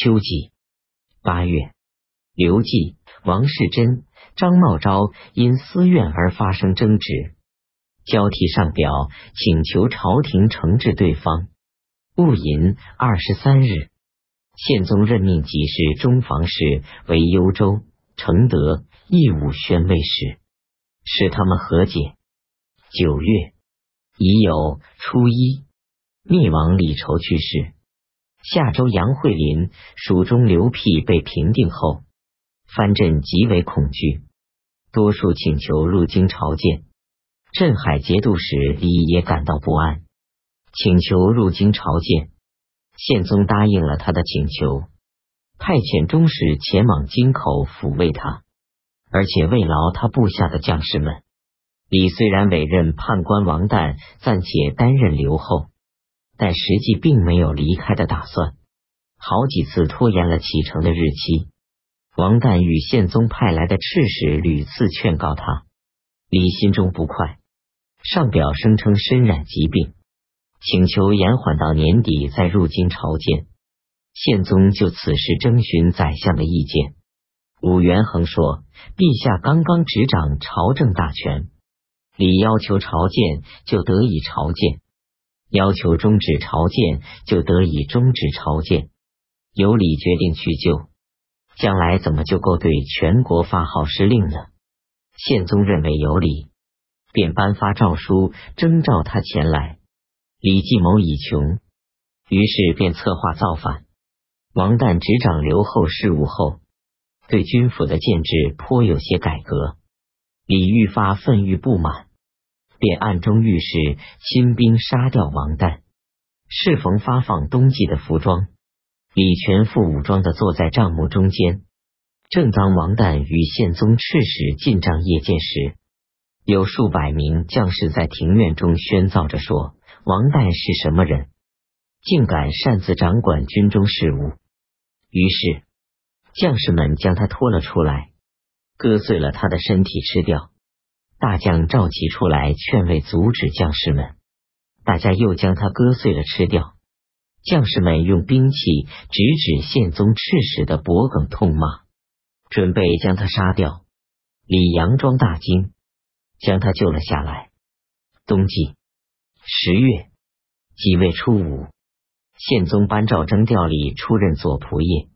秋季八月，刘季、王世贞、张茂昭因私怨而发生争执，交替上表请求朝廷惩治对方。戊寅二十三日，宪宗任命给事中房氏为幽州、承德、义武宣慰使，使他们和解。九月乙酉初一，灭亡李稠去世。下周杨惠林蜀中刘辟被平定后，藩镇极为恐惧，多数请求入京朝见。镇海节度使李也感到不安，请求入京朝见。宪宗答应了他的请求，派遣中使前往京口抚慰他，而且慰劳他部下的将士们。李虽然委任判官王旦暂且担任留后。但实际并没有离开的打算，好几次拖延了启程的日期。王旦与宪宗派来的赤使屡次劝告他，李心中不快，上表声称身染疾病，请求延缓到年底再入京朝见。宪宗就此事征询宰相的意见。武元衡说：“陛下刚刚执掌朝政大权，李要求朝见，就得以朝见。”要求终止朝见，就得以终止朝见。有理决定去救，将来怎么就够对全国发号施令呢？宪宗认为有理，便颁发诏书征召他前来。李继谋已穷，于是便策划造反。王旦执掌留后事务后，对军府的建制颇有些改革。李愈发愤郁不满。便暗中御史亲兵杀掉王旦。适逢发放冬季的服装，李全副武装的坐在帐幕中间。正当王旦与宪宗赤使进帐谒见时，有数百名将士在庭院中喧噪着说：“王旦是什么人？竟敢擅自掌管军中事务？”于是将士们将他拖了出来，割碎了他的身体吃掉。大将召集出来劝慰阻止将士们，大家又将他割碎了吃掉。将士们用兵器直指宪宗赤使的脖颈痛骂，准备将他杀掉。李佯装大惊，将他救了下来。冬季十月己未初五，宪宗颁诏征调李出任左仆射，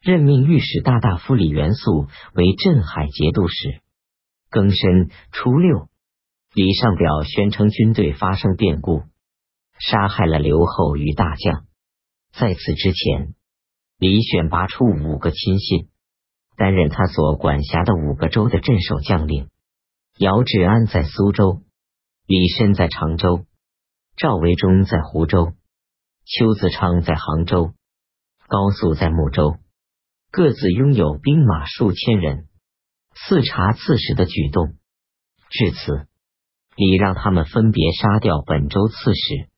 任命御史大大夫李元素为镇海节度使。庚申初六，李上表宣称军队发生变故，杀害了刘后与大将。在此之前，李选拔出五个亲信，担任他所管辖的五个州的镇守将领。姚志安在苏州，李深在常州，赵维忠在湖州，邱自昌在杭州，高素在睦州，各自拥有兵马数千人。刺查刺史的举动，至此，李让他们分别杀掉本州刺史，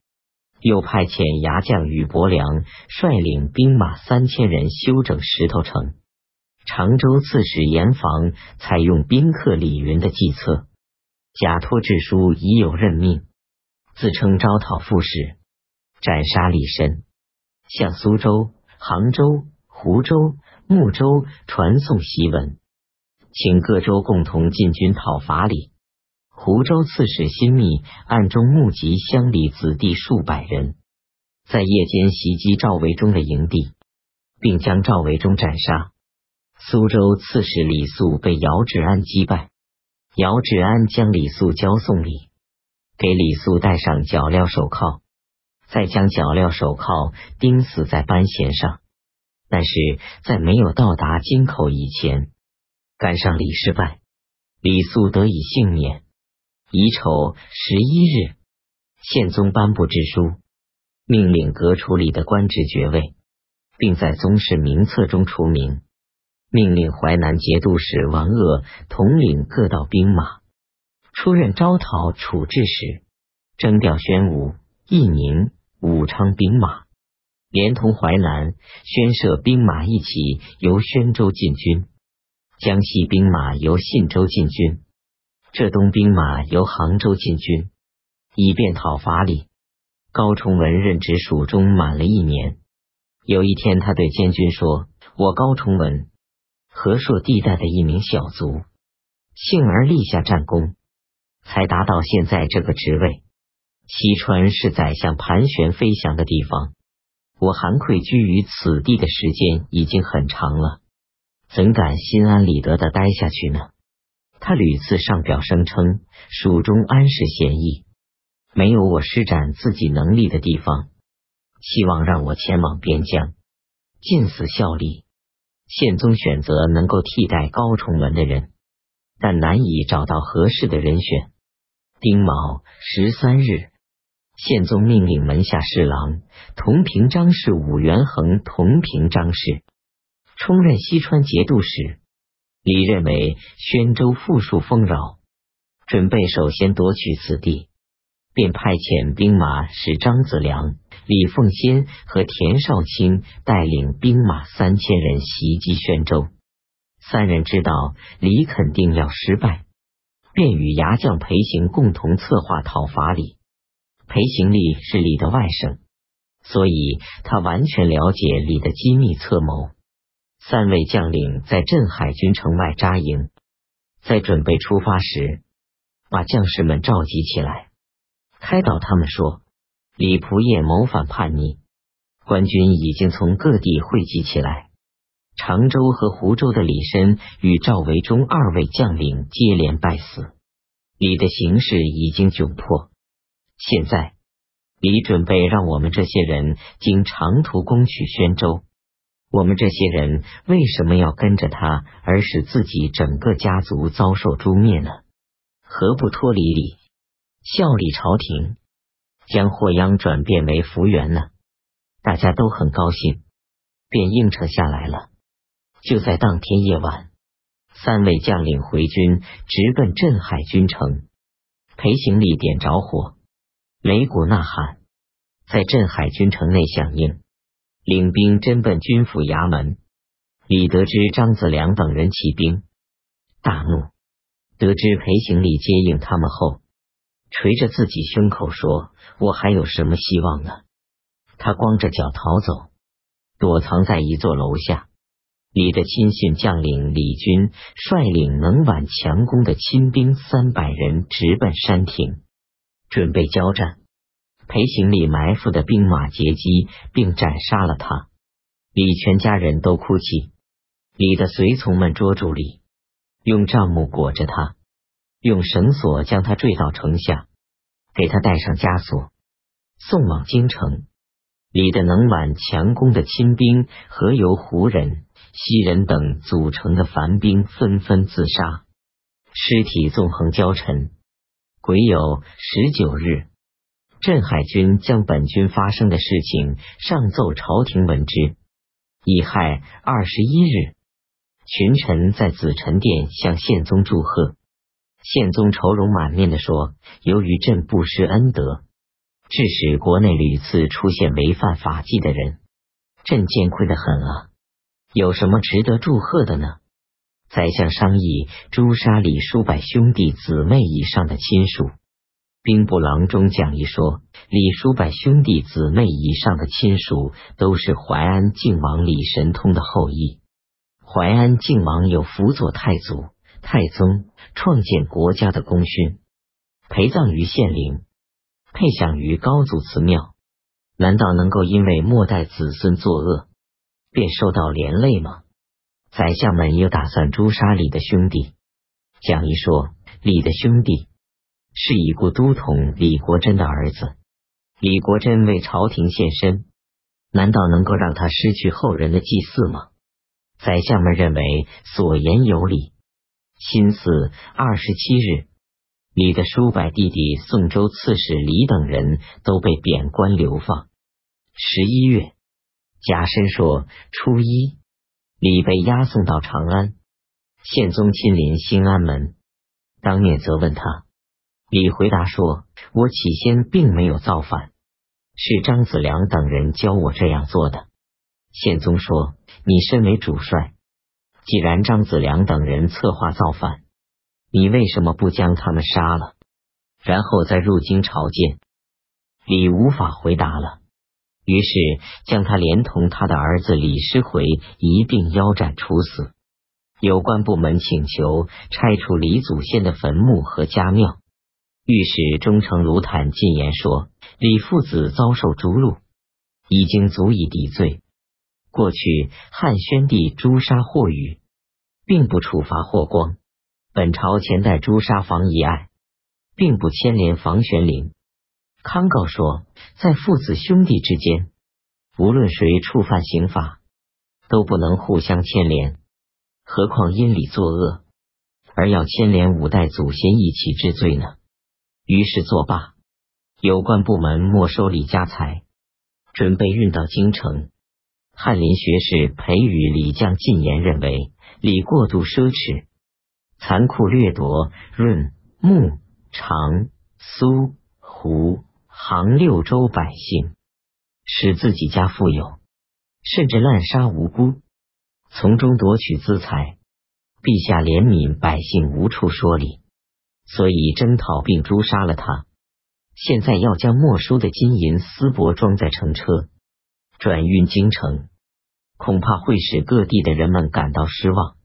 又派遣牙将宇伯良率领兵马三千人修整石头城。常州刺史严防采用宾客李云的计策，假托制书已有任命，自称招讨副使，斩杀李深，向苏州、杭州、湖州、睦州传送檄文。请各州共同进军讨伐李。湖州刺史辛密暗中募集乡里子弟数百人，在夜间袭击赵维忠的营地，并将赵维忠斩杀。苏州刺史李肃被姚志安击败，姚志安将李肃交送李，给李肃戴上脚镣手铐，再将脚镣手铐钉死在班弦上。但是在没有到达京口以前。赶上李失败，李肃得以幸免。乙丑十一日，宪宗颁布制书，命令革除李的官职爵位，并在宗室名册中除名。命令淮南节度使王鄂统领各道兵马，出任招讨处置使，征调宣武、义宁、武昌兵马，连同淮南、宣设兵马一起由宣州进军。江西兵马由信州进军，浙东兵马由杭州进军，以便讨伐李。高崇文任职蜀中满了一年，有一天，他对监军说：“我高崇文，和硕地带的一名小卒，幸而立下战功，才达到现在这个职位。西川是宰相盘旋飞翔的地方，我韩愧居于此地的时间已经很长了，怎敢心安理得的待下去呢？”他屡次上表声称，蜀中安适闲逸，没有我施展自己能力的地方，希望让我前往边疆，尽死效力。宪宗选择能够替代高崇文的人，但难以找到合适的人选。丁卯十三日，宪宗命令门下侍郎同平章事武元衡同平章事，充任西川节度使。李认为宣州富庶丰饶，准备首先夺取此地，便派遣兵马使张子良、李凤仙和田少卿带领兵马三千人袭击宣州。三人知道李肯定要失败，便与牙将裴行共同策划讨伐李。裴行礼是李的外甥，所以他完全了解李的机密策谋。三位将领在镇海军城外扎营，在准备出发时，把将士们召集起来，开导他们说：“李仆夜谋反叛逆，官军已经从各地汇集起来。常州和湖州的李深与赵维忠二位将领接连败死，李的形势已经窘迫。现在，李准备让我们这些人经长途攻取宣州。”我们这些人为什么要跟着他，而使自己整个家族遭受诛灭呢？何不脱离李，效力朝廷，将祸殃转变为福源呢？大家都很高兴，便应承下来了。就在当天夜晚，三位将领回军，直奔镇海军城。裴行礼点着火，擂鼓呐喊，在镇海军城内响应。领兵真奔军府衙门，李得知张子良等人起兵，大怒。得知裴行礼接应他们后，捶着自己胸口说：“我还有什么希望呢？”他光着脚逃走，躲藏在一座楼下。李的亲信将领李军率领能挽强攻的亲兵三百人，直奔山亭，准备交战。裴行礼埋伏的兵马截击，并斩杀了他。李全家人都哭泣。李的随从们捉住李，用帐幕裹着他，用绳索将他坠到城下，给他戴上枷锁，送往京城。李的能挽强攻的亲兵和由胡人、西人等组成的凡兵纷纷自杀，尸体纵横交沉。癸酉十九日。镇海军将本军发生的事情上奏朝廷闻之。乙亥二十一日，群臣在紫宸殿向宪宗祝贺。宪宗愁容满面的说：“由于朕不施恩德，致使国内屡次出现违反法纪的人，朕见愧的很啊！有什么值得祝贺的呢？”宰相商议诛杀李叔柏兄弟姊妹以上的亲属。兵部郎中讲义说，李叔柏兄弟姊妹以上的亲属都是淮安靖王李神通的后裔。淮安靖王有辅佐太祖、太宗创建国家的功勋，陪葬于县陵，配享于高祖祠庙。难道能够因为末代子孙作恶，便受到连累吗？宰相们又打算诛杀李的兄弟。讲义说，李的兄弟。是已故都统李国珍的儿子。李国珍为朝廷献身，难道能够让他失去后人的祭祀吗？宰相们认为所言有理。辛巳二十七日，李的叔伯弟弟宋州刺史李等人都被贬官流放。十一月贾深说初一，李被押送到长安，宪宗亲临兴安门，当面责问他。李回答说：“我起先并没有造反，是张子良等人教我这样做的。”宪宗说：“你身为主帅，既然张子良等人策划造反，你为什么不将他们杀了，然后再入京朝见？”李无法回答了。于是将他连同他的儿子李师回一并腰斩处死。有关部门请求拆除李祖先的坟墓和家庙。御史中丞卢坦进言说：“李父子遭受诛戮，已经足以抵罪。过去汉宣帝诛杀霍禹，并不处罚霍光；本朝前代诛杀房遗爱，并不牵连房玄龄。康诰说，在父子兄弟之间，无论谁触犯刑法，都不能互相牵连。何况因礼作恶，而要牵连五代祖先一起治罪呢？”于是作罢，有关部门没收李家财，准备运到京城。翰林学士裴宇、李将进言认为，李过度奢侈，残酷掠夺润、穆、长、苏、胡、杭六州百姓，使自己家富有，甚至滥杀无辜，从中夺取资财。陛下怜悯百姓，无处说理。所以征讨并诛杀了他。现在要将没收的金银丝帛装载乘车，转运京城，恐怕会使各地的人们感到失望。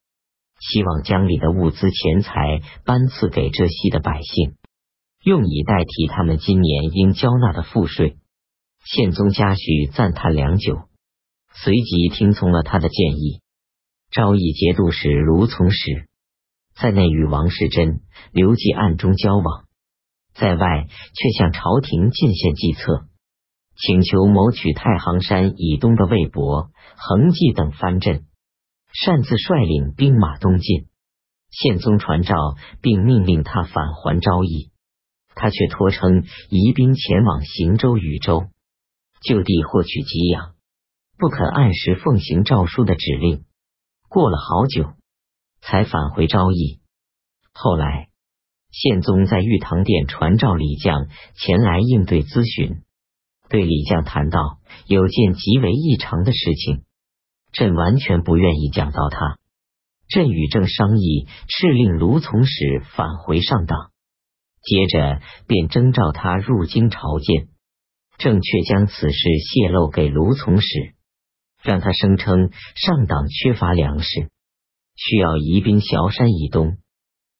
希望将里的物资钱财颁赐给浙西的百姓，用以代替他们今年应交纳的赋税。宪宗嘉许赞叹良久，随即听从了他的建议，昭义节度使卢从实。在内与王世贞、刘季暗中交往，在外却向朝廷进献计策，请求谋取太行山以东的魏博、恒济等藩镇，擅自率领兵马东进。宪宗传召，并命令他返还昭义，他却托称移兵前往行州、禹州，就地获取给养，不肯按时奉行诏书的指令。过了好久。才返回昭义。后来，宪宗在玉堂殿传召李将前来应对咨询，对李将谈到有件极为异常的事情，朕完全不愿意讲到他。朕与正商议，敕令卢从实返回上党，接着便征召他入京朝见。正却将此事泄露给卢从实，让他声称上党缺乏粮食。需要移兵崤山以东，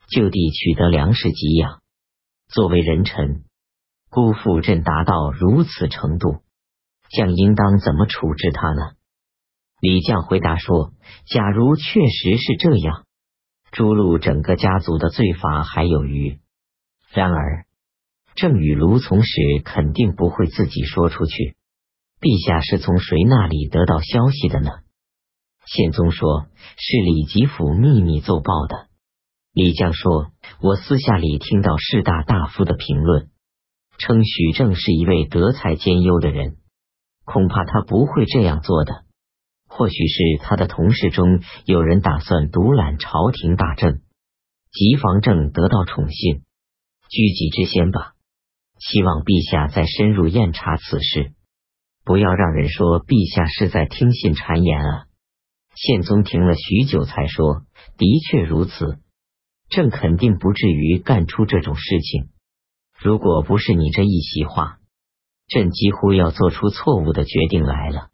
就地取得粮食给养。作为人臣，辜负朕达到如此程度，将应当怎么处置他呢？李将回答说：“假如确实是这样，诛戮整个家族的罪罚还有余。然而，郑与卢从史肯定不会自己说出去。陛下是从谁那里得到消息的呢？”宪宗说：“是李吉甫秘密奏报的。”李将说：“我私下里听到士大大夫的评论，称许正是一位德才兼优的人，恐怕他不会这样做的。或许是他的同事中有人打算独揽朝廷大政，急防正得到宠幸，居己之先吧。希望陛下再深入验查此事，不要让人说陛下是在听信谗言啊。”宪宗停了许久，才说：“的确如此，朕肯定不至于干出这种事情。如果不是你这一席话，朕几乎要做出错误的决定来了。”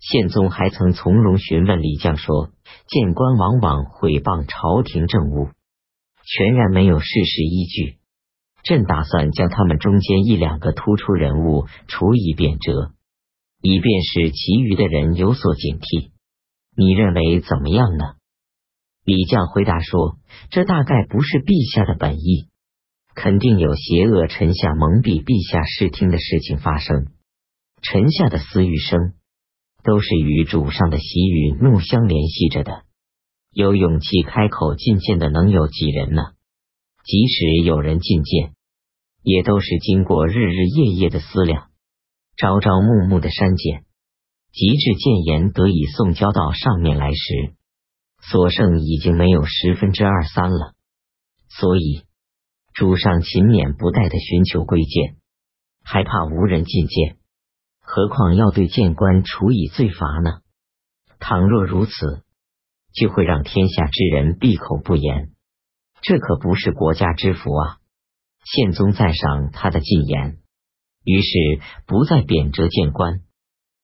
宪宗还曾从容询问李绛说：“谏官往往毁谤朝廷政务，全然没有事实依据。朕打算将他们中间一两个突出人物处以贬谪，以便使其余的人有所警惕。”你认为怎么样呢？李将回答说：“这大概不是陛下的本意，肯定有邪恶臣下蒙蔽陛下视听的事情发生。臣下的私欲声，都是与主上的喜与怒相联系着的。有勇气开口进谏的能有几人呢？即使有人进谏，也都是经过日日夜夜的思量，朝朝暮暮的删减。”极致谏言得以送交到上面来时，所剩已经没有十分之二三了。所以主上勤勉不怠的寻求贵贱，还怕无人进谏，何况要对谏官处以罪罚呢？倘若如此，就会让天下之人闭口不言，这可不是国家之福啊！宪宗赞赏他的进言，于是不再贬谪谏官。